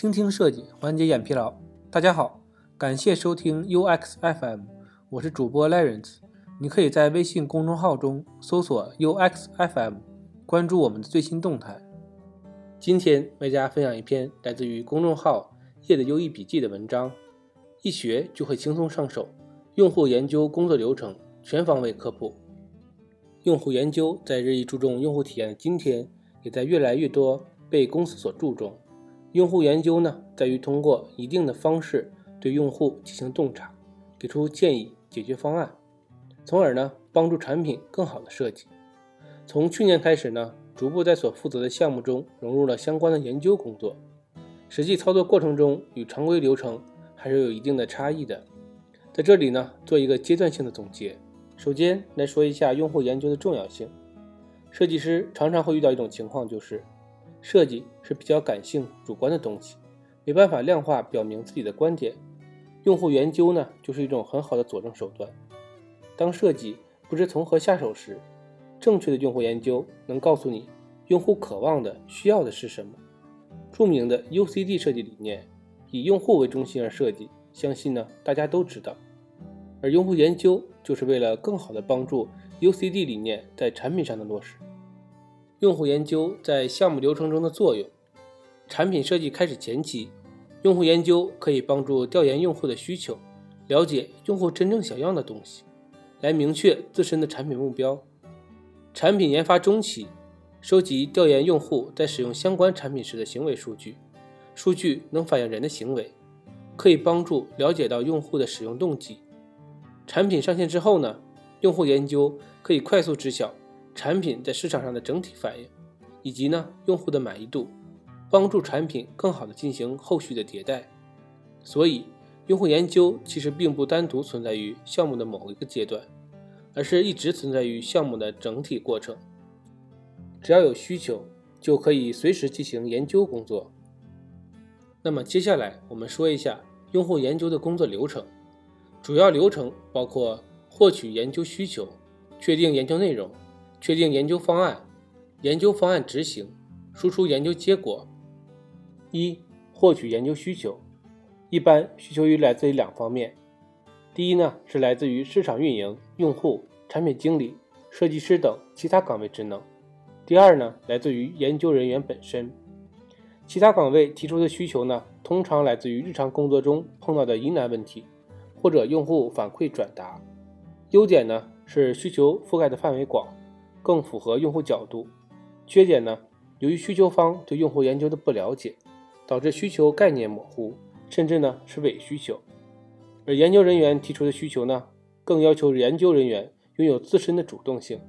倾听设计，缓解眼疲劳。大家好，感谢收听 UX FM，我是主播 Lawrence。你可以在微信公众号中搜索 UX FM，关注我们的最新动态。今天为大家分享一篇来自于公众号“夜的优异笔记”的文章，一学就会轻松上手，用户研究工作流程全方位科普。用户研究在日益注重用户体验的今天，也在越来越多被公司所注重。用户研究呢，在于通过一定的方式对用户进行洞察，给出建议、解决方案，从而呢帮助产品更好的设计。从去年开始呢，逐步在所负责的项目中融入了相关的研究工作。实际操作过程中与常规流程还是有一定的差异的。在这里呢，做一个阶段性的总结。首先来说一下用户研究的重要性。设计师常常会遇到一种情况，就是设计是比较感性、主观的东西，没办法量化表明自己的观点。用户研究呢，就是一种很好的佐证手段。当设计不知从何下手时，正确的用户研究能告诉你用户渴望的、需要的是什么。著名的 UCD 设计理念以用户为中心而设计，相信呢大家都知道。而用户研究就是为了更好的帮助 UCD 理念在产品上的落实。用户研究在项目流程中的作用：产品设计开始前期，用户研究可以帮助调研用户的需求，了解用户真正想要的东西，来明确自身的产品目标。产品研发中期，收集调研用户在使用相关产品时的行为数据，数据能反映人的行为，可以帮助了解到用户的使用动机。产品上线之后呢，用户研究可以快速知晓产品在市场上的整体反应，以及呢用户的满意度，帮助产品更好的进行后续的迭代。所以，用户研究其实并不单独存在于项目的某一个阶段，而是一直存在于项目的整体过程。只要有需求，就可以随时进行研究工作。那么接下来我们说一下用户研究的工作流程。主要流程包括获取研究需求、确定研究内容、确定研究方案、研究方案执行、输出研究结果。一、获取研究需求，一般需求于来自于两方面。第一呢，是来自于市场运营、用户、产品经理、设计师等其他岗位职能。第二呢，来自于研究人员本身。其他岗位提出的需求呢，通常来自于日常工作中碰到的疑难问题。或者用户反馈转达，优点呢是需求覆盖的范围广，更符合用户角度。缺点呢，由于需求方对用户研究的不了解，导致需求概念模糊，甚至呢是伪需求。而研究人员提出的需求呢，更要求研究人员拥有自身的主动性，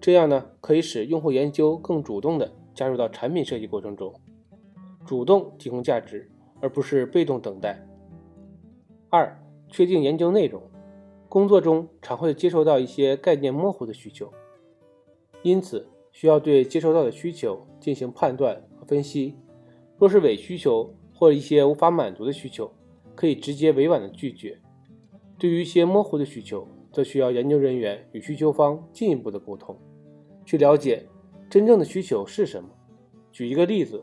这样呢可以使用户研究更主动的加入到产品设计过程中，主动提供价值，而不是被动等待。二。确定研究内容，工作中常会接收到一些概念模糊的需求，因此需要对接收到的需求进行判断和分析。若是伪需求或一些无法满足的需求，可以直接委婉的拒绝。对于一些模糊的需求，则需要研究人员与需求方进一步的沟通，去了解真正的需求是什么。举一个例子，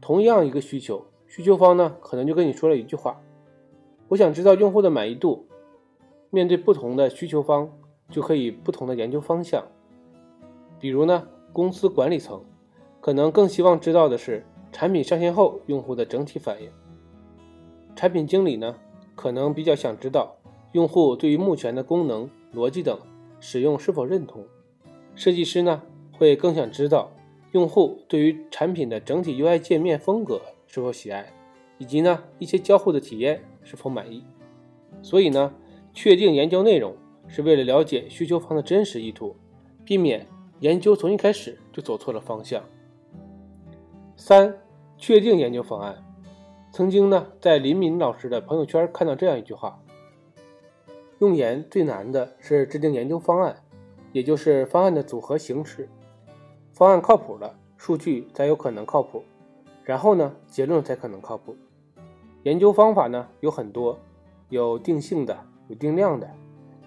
同样一个需求，需求方呢可能就跟你说了一句话。我想知道用户的满意度。面对不同的需求方，就可以不同的研究方向。比如呢，公司管理层可能更希望知道的是产品上线后用户的整体反应；产品经理呢，可能比较想知道用户对于目前的功能、逻辑等使用是否认同；设计师呢，会更想知道用户对于产品的整体 UI 界面风格是否喜爱，以及呢一些交互的体验。是否满意？所以呢，确定研究内容是为了了解需求方的真实意图，避免研究从一开始就走错了方向。三、确定研究方案。曾经呢，在林敏老师的朋友圈看到这样一句话：用研最难的是制定研究方案，也就是方案的组合形式。方案靠谱了，数据才有可能靠谱，然后呢，结论才可能靠谱。研究方法呢有很多，有定性的，有定量的。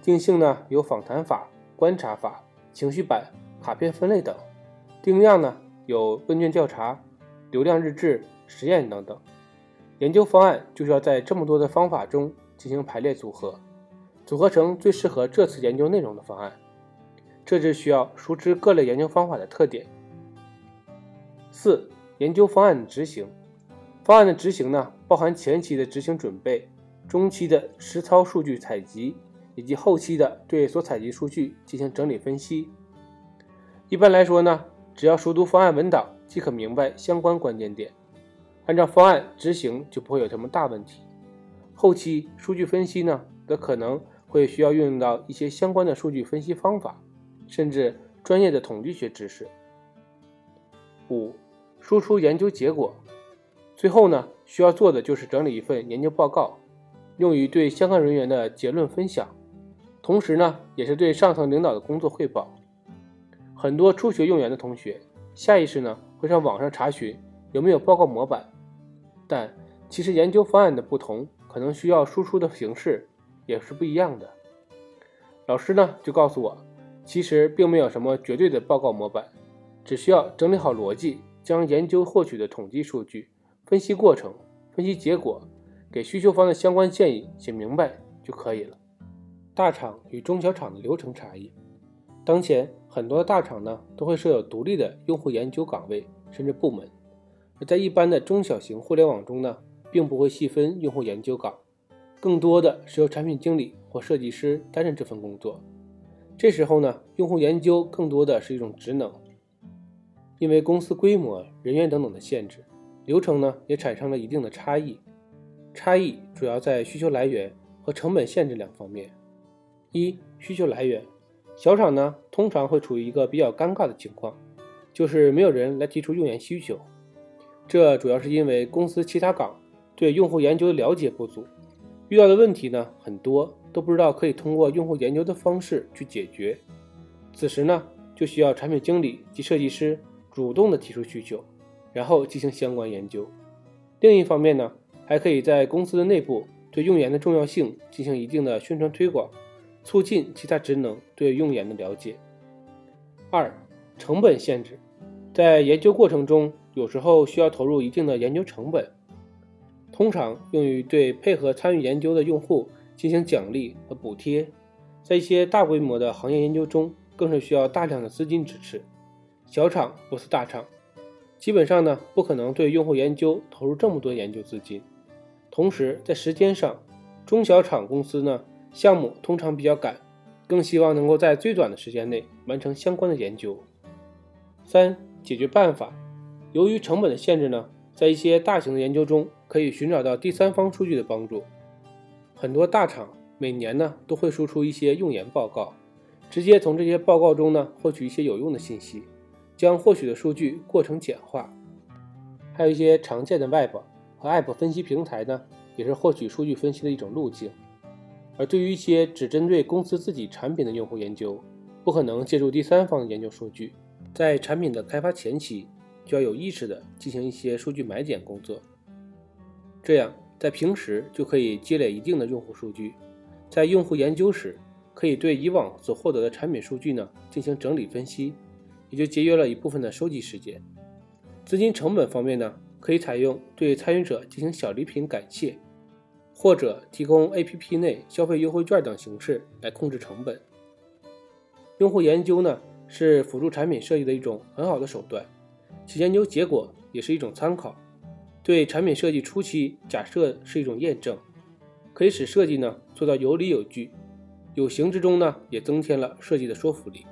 定性呢有访谈法、观察法、情绪板、卡片分类等；定量呢有问卷调查、流量日志、实验等等。研究方案就是要在这么多的方法中进行排列组合，组合成最适合这次研究内容的方案。这就需要熟知各类研究方法的特点。四、研究方案的执行。方案的执行呢，包含前期的执行准备、中期的实操数据采集，以及后期的对所采集数据进行整理分析。一般来说呢，只要熟读方案文档，即可明白相关关键点，按照方案执行就不会有什么大问题。后期数据分析呢，则可能会需要运用到一些相关的数据分析方法，甚至专业的统计学知识。五、输出研究结果。最后呢，需要做的就是整理一份研究报告，用于对相关人员的结论分享，同时呢，也是对上层领导的工作汇报。很多初学用研的同学，下意识呢会上网上查询有没有报告模板，但其实研究方案的不同，可能需要输出的形式也是不一样的。老师呢就告诉我，其实并没有什么绝对的报告模板，只需要整理好逻辑，将研究获取的统计数据。分析过程、分析结果，给需求方的相关建议写明白就可以了。大厂与中小厂的流程差异，当前很多大厂呢都会设有独立的用户研究岗位甚至部门，而在一般的中小型互联网中呢，并不会细分用户研究岗，更多的是由产品经理或设计师担任这份工作。这时候呢，用户研究更多的是一种职能，因为公司规模、人员等等的限制。流程呢也产生了一定的差异，差异主要在需求来源和成本限制两方面。一、需求来源，小厂呢通常会处于一个比较尴尬的情况，就是没有人来提出用研需求。这主要是因为公司其他岗对用户研究的了解不足，遇到的问题呢很多都不知道可以通过用户研究的方式去解决。此时呢就需要产品经理及设计师主动的提出需求。然后进行相关研究。另一方面呢，还可以在公司的内部对用研的重要性进行一定的宣传推广，促进其他职能对用研的了解。二、成本限制，在研究过程中，有时候需要投入一定的研究成本，通常用于对配合参与研究的用户进行奖励和补贴。在一些大规模的行业研究中，更是需要大量的资金支持。小厂不是大厂。基本上呢，不可能对用户研究投入这么多研究资金。同时，在时间上，中小厂公司呢，项目通常比较赶，更希望能够在最短的时间内完成相关的研究。三、解决办法。由于成本的限制呢，在一些大型的研究中，可以寻找到第三方数据的帮助。很多大厂每年呢，都会输出一些用研报告，直接从这些报告中呢，获取一些有用的信息。将获取的数据过程简化，还有一些常见的 Web 和 App 分析平台呢，也是获取数据分析的一种路径。而对于一些只针对公司自己产品的用户研究，不可能借助第三方研究数据，在产品的开发前期就要有意识的进行一些数据买点工作，这样在平时就可以积累一定的用户数据，在用户研究时可以对以往所获得的产品数据呢进行整理分析。也就节约了一部分的收集时间。资金成本方面呢，可以采用对参与者进行小礼品感谢，或者提供 APP 内消费优惠券等形式来控制成本。用户研究呢，是辅助产品设计的一种很好的手段，其研究结果也是一种参考，对产品设计初期假设是一种验证，可以使设计呢做到有理有据，有形之中呢也增添了设计的说服力。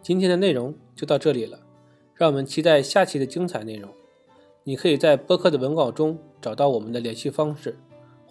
今天的内容就到这里了，让我们期待下期的精彩内容。你可以在播客的文稿中找到我们的联系方式，